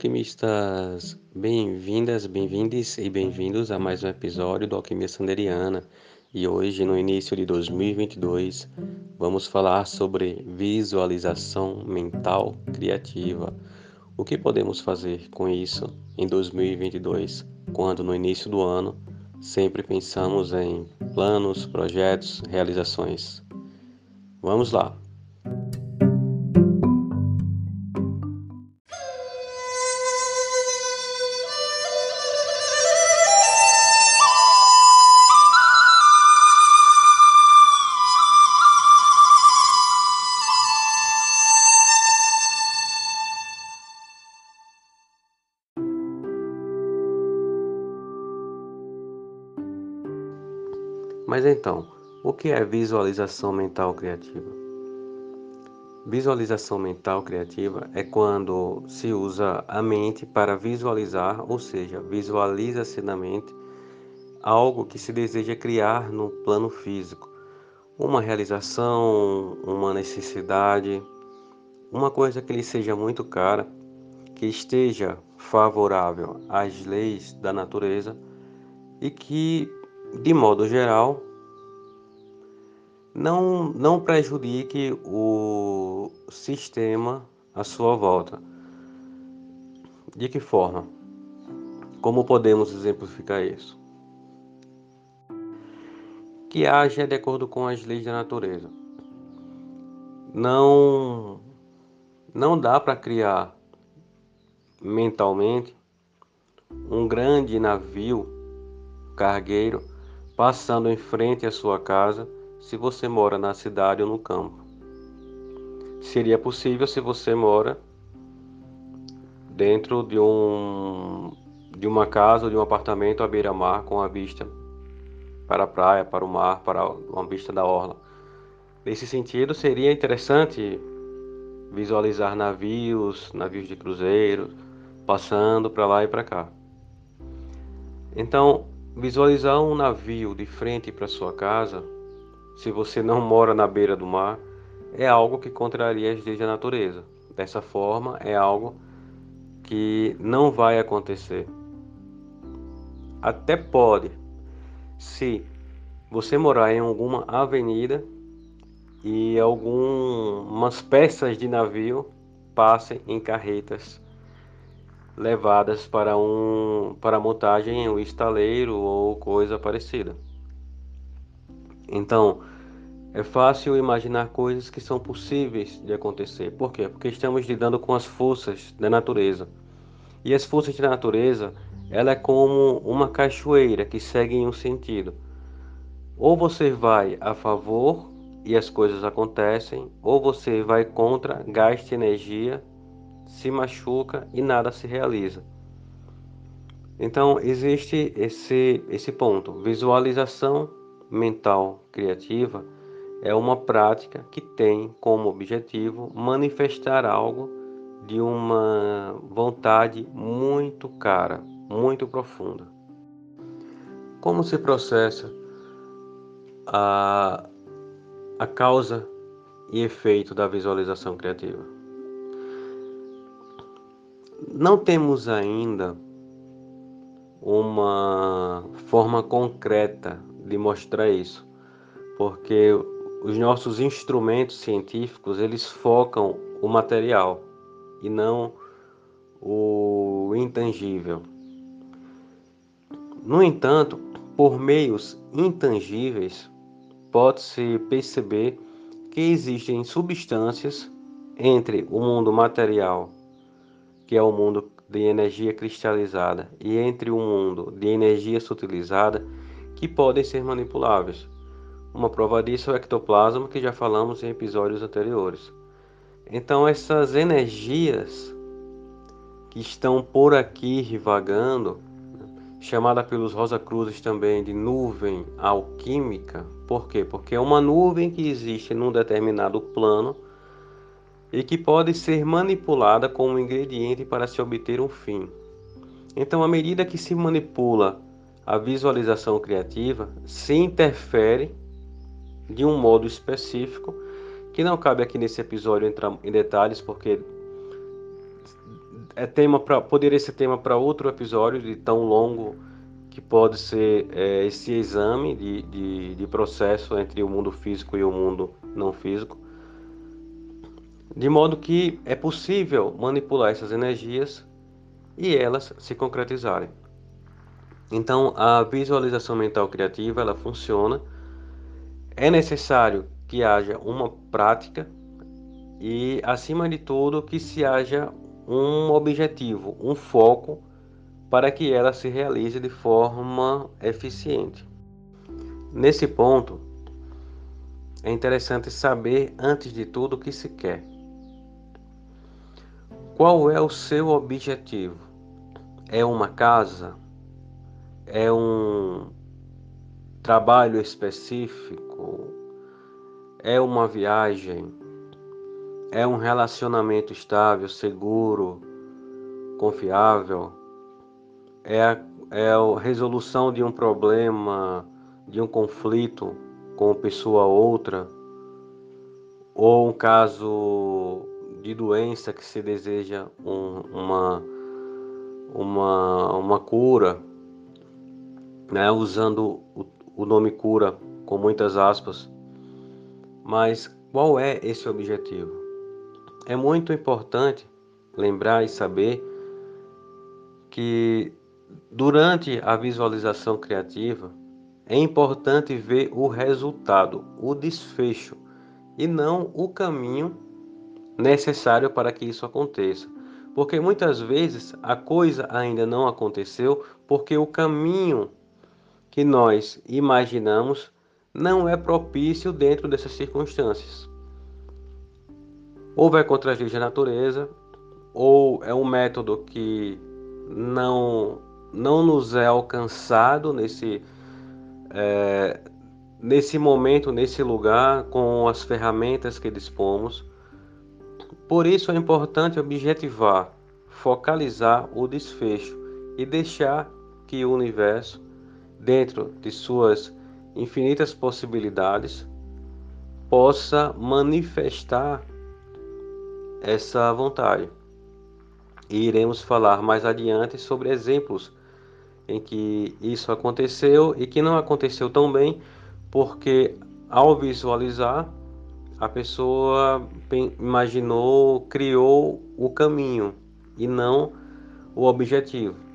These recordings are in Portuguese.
Alquimistas! Bem-vindas, bem-vindes e bem-vindos a mais um episódio do Alquimia Sanderiana. E hoje, no início de 2022, vamos falar sobre visualização mental criativa. O que podemos fazer com isso em 2022, quando no início do ano sempre pensamos em planos, projetos, realizações? Vamos lá! Então, o que é visualização mental criativa? Visualização mental criativa é quando se usa a mente para visualizar, ou seja, visualiza-se na mente algo que se deseja criar no plano físico, uma realização, uma necessidade, uma coisa que lhe seja muito cara, que esteja favorável às leis da natureza e que de modo geral, não, não prejudique o sistema à sua volta. De que forma? Como podemos exemplificar isso? Que haja de acordo com as leis da natureza. Não, não dá para criar mentalmente um grande navio cargueiro passando em frente à sua casa se você mora na cidade ou no campo. Seria possível se você mora dentro de um de uma casa ou de um apartamento à beira-mar com a vista para a praia, para o mar, para uma vista da orla. Nesse sentido, seria interessante visualizar navios, navios de cruzeiro, passando para lá e para cá. Então, Visualizar um navio de frente para sua casa, se você não mora na beira do mar, é algo que contraria as leis da natureza. Dessa forma, é algo que não vai acontecer. Até pode, se você morar em alguma avenida e algumas peças de navio passem em carretas levadas para um para montagem em um estaleiro ou coisa parecida. Então, é fácil imaginar coisas que são possíveis de acontecer. Por quê? Porque estamos lidando com as forças da natureza. E as forças da natureza, ela é como uma cachoeira que segue em um sentido. Ou você vai a favor e as coisas acontecem, ou você vai contra, gasta energia se machuca e nada se realiza. Então, existe esse, esse ponto. Visualização mental criativa é uma prática que tem como objetivo manifestar algo de uma vontade muito cara, muito profunda. Como se processa a, a causa e efeito da visualização criativa? Não temos ainda uma forma concreta de mostrar isso, porque os nossos instrumentos científicos eles focam o material e não o intangível. No entanto, por meios intangíveis, pode-se perceber que existem substâncias entre o mundo material que é o mundo de energia cristalizada, e entre o mundo de energia sutilizada, que podem ser manipuláveis. Uma prova disso é o ectoplasma, que já falamos em episódios anteriores. Então, essas energias que estão por aqui vagando, chamada pelos Rosa Cruzes também de nuvem alquímica. Por quê? Porque é uma nuvem que existe num determinado plano e que pode ser manipulada como ingrediente para se obter um fim. Então, à medida que se manipula a visualização criativa, se interfere de um modo específico, que não cabe aqui nesse episódio entrar em detalhes, porque é tema para poderia ser tema para outro episódio de tão longo que pode ser é, esse exame de, de, de processo entre o mundo físico e o mundo não físico. De modo que é possível manipular essas energias e elas se concretizarem. Então, a visualização mental criativa, ela funciona. É necessário que haja uma prática e, acima de tudo, que se haja um objetivo, um foco para que ela se realize de forma eficiente. Nesse ponto, é interessante saber, antes de tudo, o que se quer. Qual é o seu objetivo? É uma casa? É um trabalho específico? É uma viagem? É um relacionamento estável, seguro, confiável? É a, é a resolução de um problema, de um conflito com pessoa outra? Ou um caso de doença que se deseja um, uma, uma, uma cura, né, usando o, o nome cura com muitas aspas. Mas qual é esse objetivo? É muito importante lembrar e saber que durante a visualização criativa é importante ver o resultado, o desfecho e não o caminho necessário para que isso aconteça. Porque muitas vezes a coisa ainda não aconteceu porque o caminho que nós imaginamos não é propício dentro dessas circunstâncias. Ou vai contra as leis da natureza, ou é um método que não, não nos é alcançado nesse, é, nesse momento, nesse lugar, com as ferramentas que dispomos por isso é importante objetivar, focalizar o desfecho e deixar que o universo, dentro de suas infinitas possibilidades, possa manifestar essa vontade. E iremos falar mais adiante sobre exemplos em que isso aconteceu e que não aconteceu tão bem, porque ao visualizar a pessoa imaginou, criou o caminho e não o objetivo.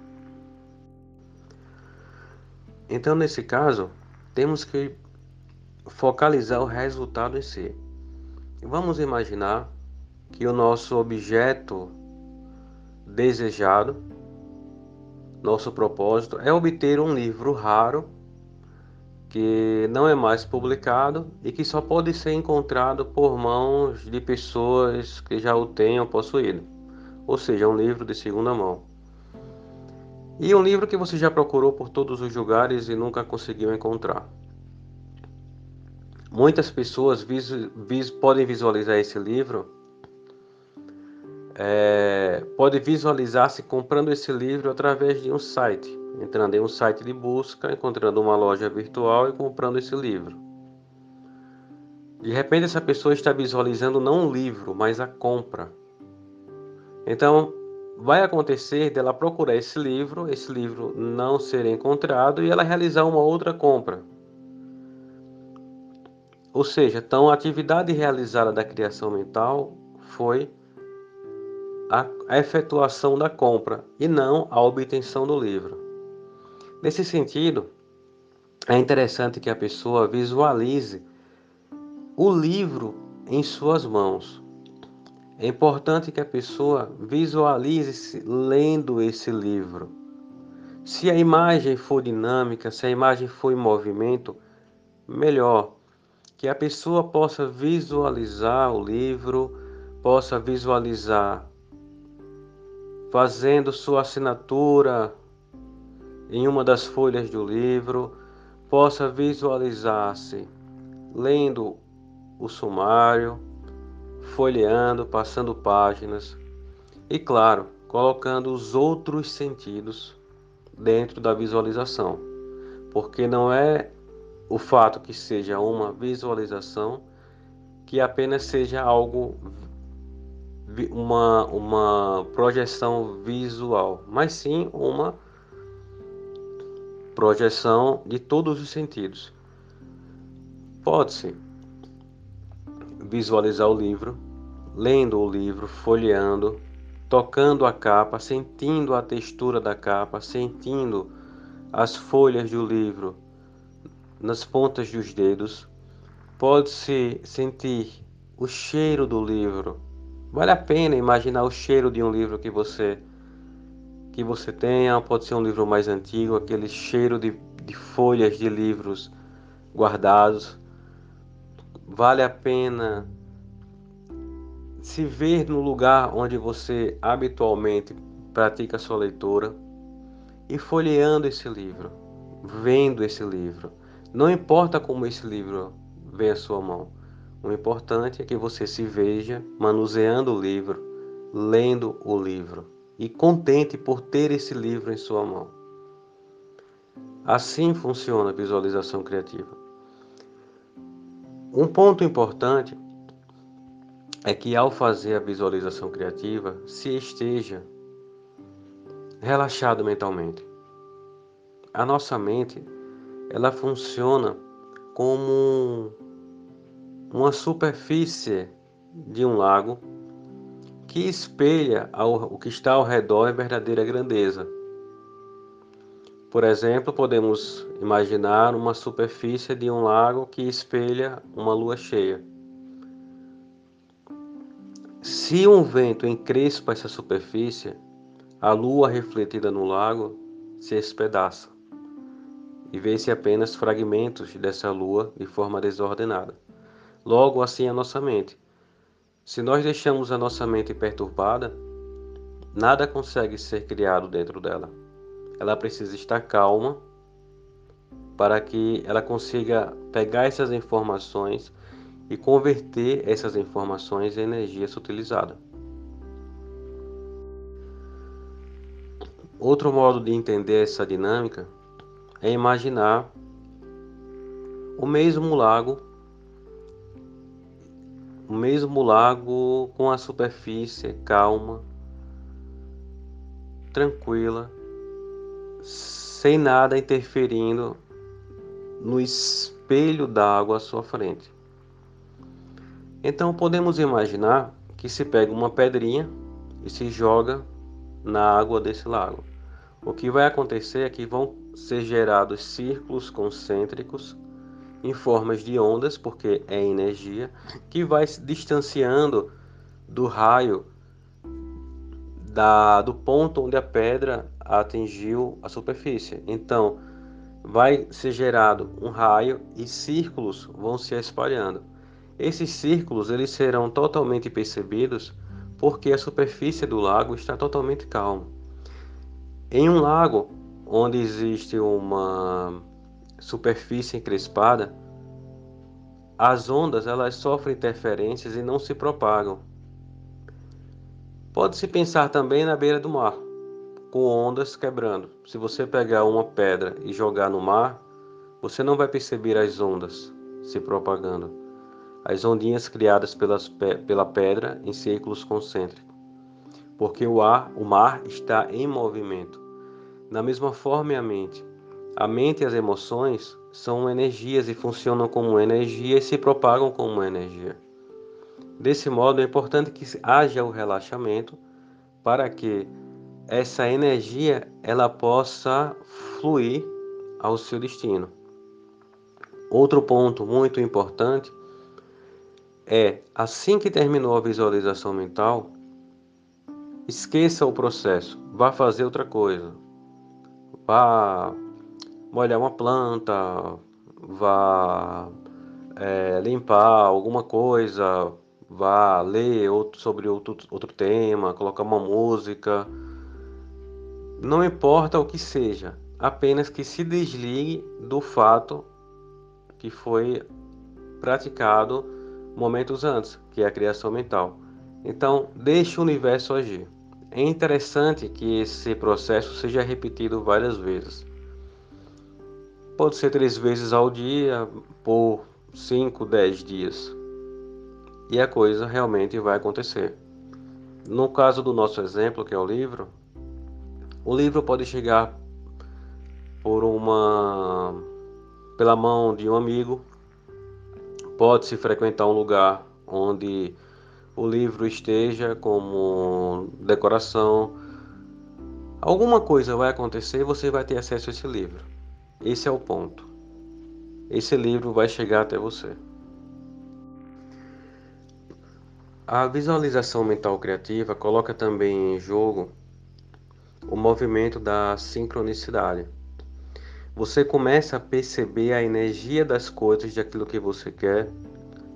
Então, nesse caso, temos que focalizar o resultado em si. Vamos imaginar que o nosso objeto desejado, nosso propósito, é obter um livro raro que não é mais publicado e que só pode ser encontrado por mãos de pessoas que já o tenham possuído, ou seja, um livro de segunda mão. E um livro que você já procurou por todos os lugares e nunca conseguiu encontrar. Muitas pessoas vis, podem visualizar esse livro, é, pode visualizar-se comprando esse livro através de um site entrando em um site de busca, encontrando uma loja virtual e comprando esse livro. De repente, essa pessoa está visualizando não o livro, mas a compra. Então, vai acontecer dela procurar esse livro, esse livro não ser encontrado e ela realizar uma outra compra. Ou seja, então a atividade realizada da criação mental foi a, efetuação da compra e não a obtenção do livro. Nesse sentido, é interessante que a pessoa visualize o livro em suas mãos. É importante que a pessoa visualize lendo esse livro. Se a imagem for dinâmica, se a imagem for em movimento, melhor. Que a pessoa possa visualizar o livro, possa visualizar fazendo sua assinatura em uma das folhas do livro, possa visualizar-se lendo o sumário, folheando, passando páginas e, claro, colocando os outros sentidos dentro da visualização, porque não é o fato que seja uma visualização que apenas seja algo uma, uma projeção visual, mas sim uma projeção de todos os sentidos. Pode-se visualizar o livro, lendo o livro, folheando, tocando a capa, sentindo a textura da capa, sentindo as folhas do livro nas pontas dos dedos. Pode-se sentir o cheiro do livro. Vale a pena imaginar o cheiro de um livro que você que você tenha, pode ser um livro mais antigo, aquele cheiro de, de folhas de livros guardados. Vale a pena se ver no lugar onde você habitualmente pratica sua leitura e folheando esse livro, vendo esse livro. Não importa como esse livro vem à sua mão. O importante é que você se veja manuseando o livro, lendo o livro e contente por ter esse livro em sua mão. Assim funciona a visualização criativa. Um ponto importante é que ao fazer a visualização criativa, se esteja relaxado mentalmente. A nossa mente, ela funciona como uma superfície de um lago que espelha o que está ao redor em verdadeira grandeza. Por exemplo, podemos imaginar uma superfície de um lago que espelha uma lua cheia. Se um vento encrespa essa superfície, a lua refletida no lago se espedaça e vê-se apenas fragmentos dessa lua de forma desordenada. Logo assim a nossa mente. Se nós deixamos a nossa mente perturbada, nada consegue ser criado dentro dela. Ela precisa estar calma para que ela consiga pegar essas informações e converter essas informações em energia utilizada. Outro modo de entender essa dinâmica é imaginar o mesmo lago o mesmo lago com a superfície calma, tranquila, sem nada interferindo no espelho d'água à sua frente. Então podemos imaginar que se pega uma pedrinha e se joga na água desse lago. O que vai acontecer é que vão ser gerados círculos concêntricos em formas de ondas, porque é energia, que vai se distanciando do raio da, do ponto onde a pedra atingiu a superfície. Então, vai ser gerado um raio e círculos vão se espalhando. Esses círculos eles serão totalmente percebidos porque a superfície do lago está totalmente calma. Em um lago onde existe uma superfície encrespada, as ondas elas sofrem interferências e não se propagam. Pode-se pensar também na beira do mar, com ondas quebrando. Se você pegar uma pedra e jogar no mar, você não vai perceber as ondas se propagando. As ondinhas criadas pelas, pela pedra em círculos concêntricos. Porque o ar, o mar está em movimento. Da mesma forma é a mente. A mente e as emoções são energias e funcionam como energia e se propagam como energia. Desse modo, é importante que haja o relaxamento para que essa energia ela possa fluir ao seu destino. Outro ponto muito importante é assim que terminou a visualização mental, esqueça o processo, vá fazer outra coisa. Vá molhar uma planta, vá é, limpar alguma coisa, vá ler outro, sobre outro, outro tema, colocar uma música. Não importa o que seja, apenas que se desligue do fato que foi praticado momentos antes, que é a criação mental. Então, deixe o universo agir. É interessante que esse processo seja repetido várias vezes. Pode ser três vezes ao dia, por 5, 10 dias. E a coisa realmente vai acontecer. No caso do nosso exemplo, que é o livro, o livro pode chegar por uma pela mão de um amigo, pode-se frequentar um lugar onde o livro esteja como decoração. Alguma coisa vai acontecer e você vai ter acesso a esse livro. Esse é o ponto. Esse livro vai chegar até você. A visualização mental criativa coloca também em jogo o movimento da sincronicidade. Você começa a perceber a energia das coisas, de aquilo que você quer,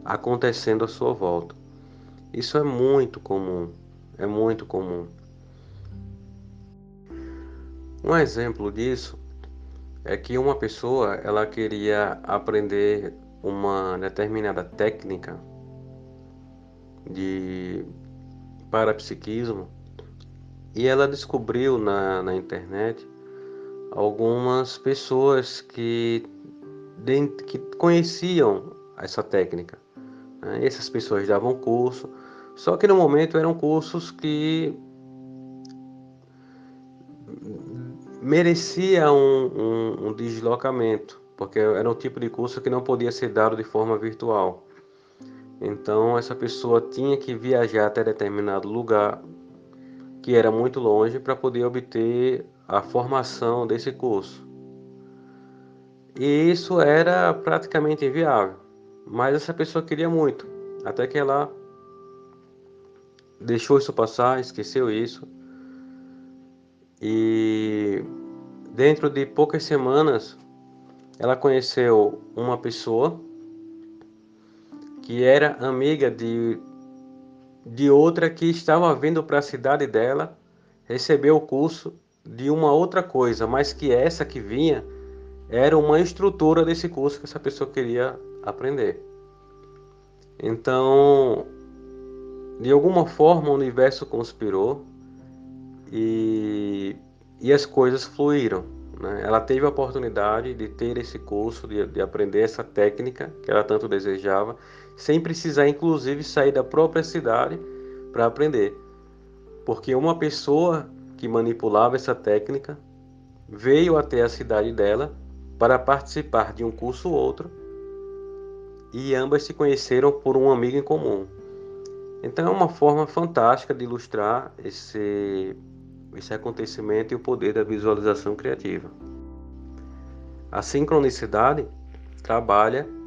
acontecendo à sua volta. Isso é muito comum, é muito comum. Um exemplo disso é que uma pessoa ela queria aprender uma determinada técnica de parapsiquismo e ela descobriu na, na internet algumas pessoas que, que conheciam essa técnica. Né? Essas pessoas davam curso só que no momento eram cursos que merecia um, um, um, deslocamento, porque era um tipo de curso que não podia ser dado de forma virtual. Então essa pessoa tinha que viajar até determinado lugar que era muito longe para poder obter a formação desse curso. E isso era praticamente inviável. Mas essa pessoa queria muito, até que ela deixou isso passar, esqueceu isso. E dentro de poucas semanas, ela conheceu uma pessoa que era amiga de, de outra que estava vindo para a cidade dela receber o curso de uma outra coisa, mas que essa que vinha era uma estrutura desse curso que essa pessoa queria aprender. Então, de alguma forma o universo conspirou e, e as coisas fluíram. Né? Ela teve a oportunidade de ter esse curso, de, de aprender essa técnica que ela tanto desejava, sem precisar, inclusive, sair da própria cidade para aprender. Porque uma pessoa que manipulava essa técnica veio até a cidade dela para participar de um curso ou outro e ambas se conheceram por um amigo em comum. Então é uma forma fantástica de ilustrar esse, esse acontecimento e o poder da visualização criativa. A sincronicidade trabalha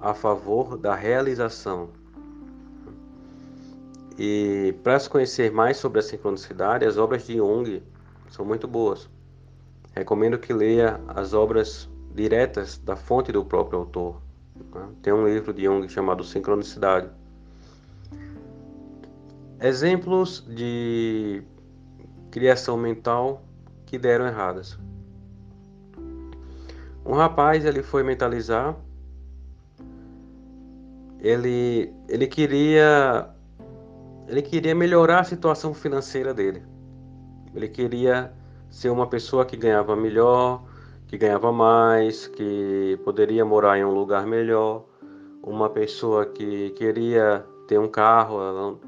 a favor da realização. E para se conhecer mais sobre a sincronicidade, as obras de Jung são muito boas. Recomendo que leia as obras diretas da fonte do próprio autor. Tem um livro de Jung chamado Sincronicidade Exemplos de criação mental que deram erradas. Um rapaz ele foi mentalizar, ele ele queria ele queria melhorar a situação financeira dele. Ele queria ser uma pessoa que ganhava melhor, que ganhava mais, que poderia morar em um lugar melhor, uma pessoa que queria ter um carro,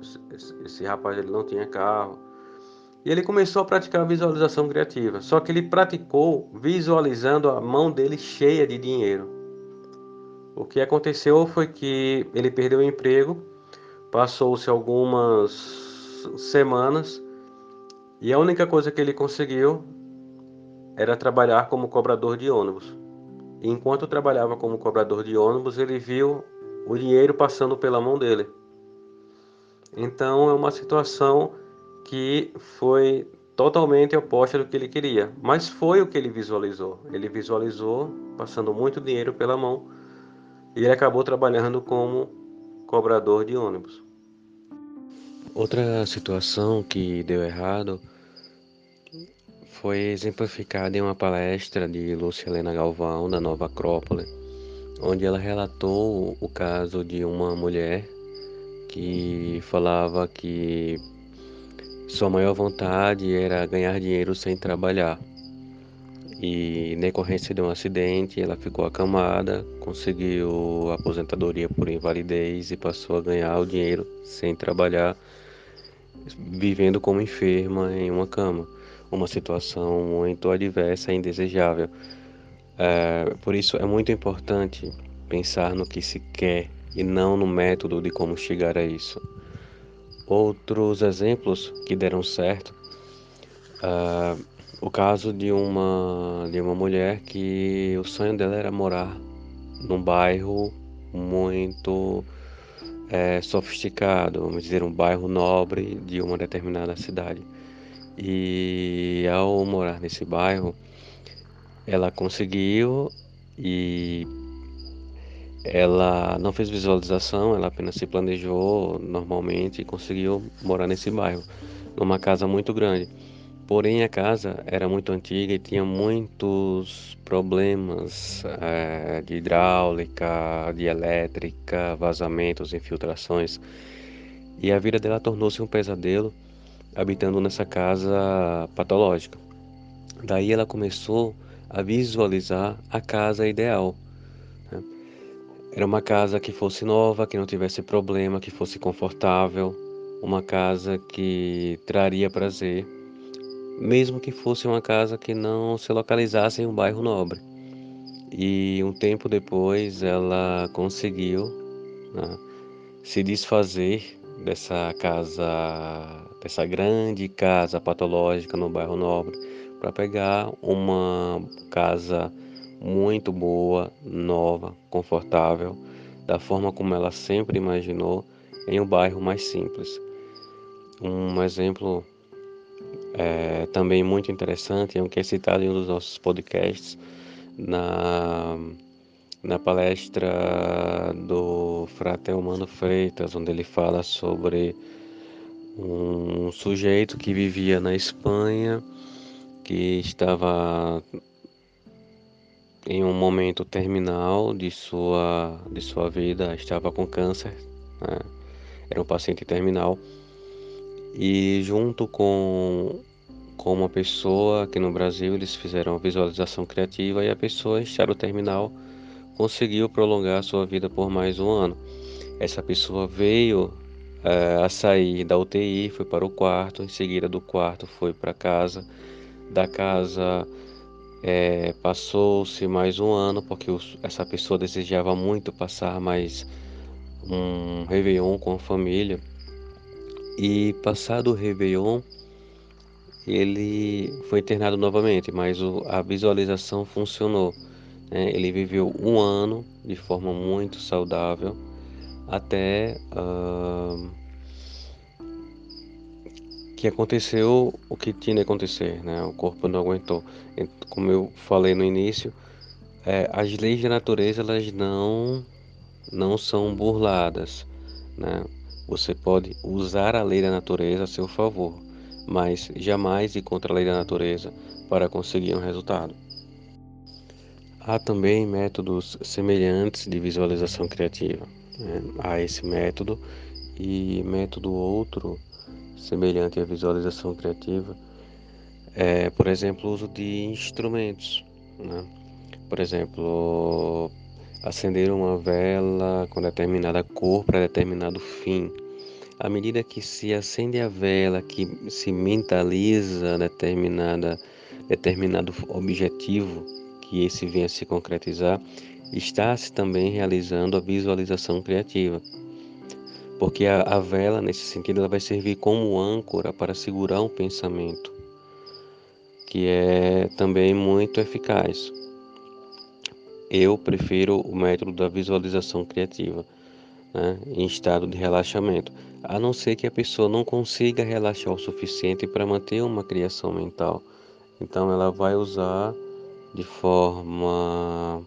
esse rapaz ele não tinha carro. E ele começou a praticar a visualização criativa, só que ele praticou visualizando a mão dele cheia de dinheiro. O que aconteceu foi que ele perdeu o emprego, passou-se algumas semanas e a única coisa que ele conseguiu era trabalhar como cobrador de ônibus. E enquanto trabalhava como cobrador de ônibus, ele viu o dinheiro passando pela mão dele. Então é uma situação que foi totalmente oposta do que ele queria, mas foi o que ele visualizou. Ele visualizou passando muito dinheiro pela mão e ele acabou trabalhando como cobrador de ônibus. Outra situação que deu errado foi exemplificada em uma palestra de Lúcia Helena Galvão, da Nova Acrópole, onde ela relatou o caso de uma mulher que falava que sua maior vontade era ganhar dinheiro sem trabalhar. E, na decorrência de um acidente, ela ficou acamada, conseguiu aposentadoria por invalidez e passou a ganhar o dinheiro sem trabalhar, vivendo como enferma em uma cama. Uma situação muito adversa e indesejável. É, por isso, é muito importante pensar no que se quer e não no método de como chegar a isso. Outros exemplos que deram certo, uh, o caso de uma, de uma mulher que o sonho dela era morar num bairro muito é, sofisticado, vamos dizer, um bairro nobre de uma determinada cidade. E ao morar nesse bairro, ela conseguiu e ela não fez visualização, ela apenas se planejou normalmente e conseguiu morar nesse bairro, numa casa muito grande. Porém, a casa era muito antiga e tinha muitos problemas é, de hidráulica, de elétrica, vazamentos, infiltrações. E a vida dela tornou-se um pesadelo habitando nessa casa patológica. Daí ela começou a visualizar a casa ideal era uma casa que fosse nova, que não tivesse problema, que fosse confortável, uma casa que traria prazer, mesmo que fosse uma casa que não se localizasse em um bairro nobre. E um tempo depois ela conseguiu né, se desfazer dessa casa, dessa grande casa patológica no bairro nobre, para pegar uma casa muito boa, nova, confortável, da forma como ela sempre imaginou, em um bairro mais simples. Um exemplo é, também muito interessante, é um que é citado em um dos nossos podcasts, na, na palestra do Fratel Mano Freitas, onde ele fala sobre um sujeito que vivia na Espanha, que estava em um momento terminal de sua, de sua vida, estava com câncer, né? era um paciente terminal, e junto com, com uma pessoa aqui no Brasil, eles fizeram visualização criativa e a pessoa, em estado terminal, conseguiu prolongar sua vida por mais um ano. Essa pessoa veio é, a sair da UTI, foi para o quarto, em seguida do quarto foi para casa, da casa é, Passou-se mais um ano porque os, essa pessoa desejava muito passar mais um Réveillon com a família. E passado o Réveillon, ele foi internado novamente, mas o, a visualização funcionou. Né? Ele viveu um ano de forma muito saudável até. Uh, que aconteceu o que tinha de acontecer, né? O corpo não aguentou. Como eu falei no início, é, as leis da natureza elas não não são burladas, né? Você pode usar a lei da natureza a seu favor, mas jamais ir contra a lei da natureza para conseguir um resultado. Há também métodos semelhantes de visualização criativa. Né? Há esse método e método outro semelhante à visualização criativa, é, por exemplo, o uso de instrumentos. Né? Por exemplo, acender uma vela com determinada cor para determinado fim. À medida que se acende a vela, que se mentaliza determinada, determinado objetivo, que esse venha se concretizar, está-se também realizando a visualização criativa porque a, a vela, nesse sentido, ela vai servir como âncora para segurar um pensamento, que é também muito eficaz. Eu prefiro o método da visualização criativa, né, em estado de relaxamento, a não ser que a pessoa não consiga relaxar o suficiente para manter uma criação mental. Então, ela vai usar de forma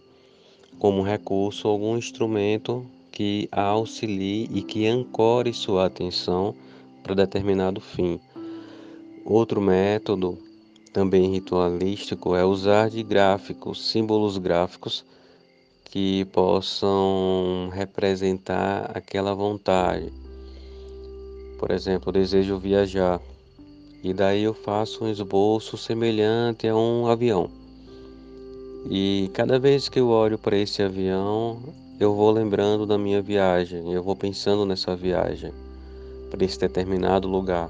como recurso algum instrumento que a auxilie e que ancore sua atenção para determinado fim. Outro método também ritualístico é usar de gráficos, símbolos gráficos que possam representar aquela vontade. Por exemplo, desejo viajar e daí eu faço um esboço semelhante a um avião. E cada vez que eu olho para esse avião, eu vou lembrando da minha viagem, eu vou pensando nessa viagem para esse determinado lugar.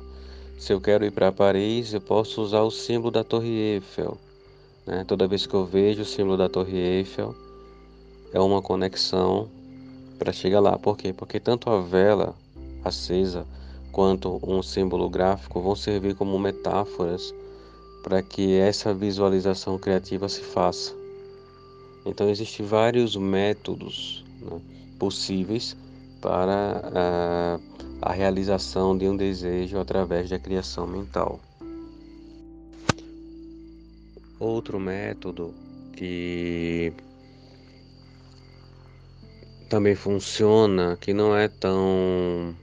Se eu quero ir para Paris, eu posso usar o símbolo da Torre Eiffel. Né? Toda vez que eu vejo o símbolo da Torre Eiffel, é uma conexão para chegar lá. Por quê? Porque tanto a vela acesa quanto um símbolo gráfico vão servir como metáforas para que essa visualização criativa se faça. Então existem vários métodos né, possíveis para a, a realização de um desejo através da criação mental. Outro método que também funciona, que não é tão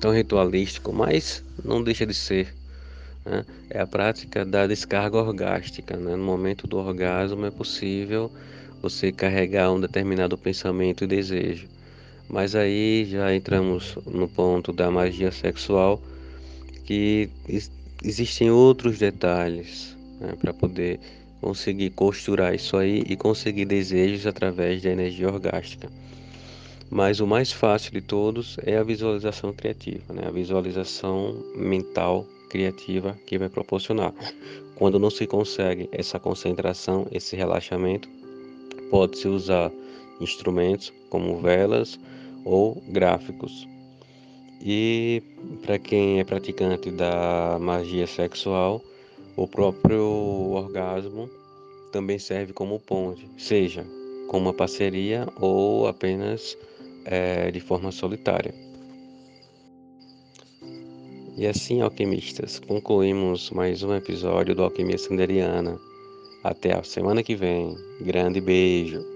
tão ritualístico, mas não deixa de ser. Né? É a prática da descarga orgástica. Né? No momento do orgasmo é possível você carregar um determinado pensamento e desejo. Mas aí já entramos no ponto da magia sexual, que existem outros detalhes né, para poder conseguir costurar isso aí e conseguir desejos através da energia orgástica. Mas o mais fácil de todos é a visualização criativa, né? a visualização mental criativa que vai proporcionar. Quando não se consegue essa concentração, esse relaxamento, pode-se usar instrumentos como velas ou gráficos. E para quem é praticante da magia sexual, o próprio orgasmo também serve como ponte, seja com uma parceria ou apenas é, de forma solitária. E assim, alquimistas, concluímos mais um episódio do Alquimia Sanderiana. Até a semana que vem. Grande beijo.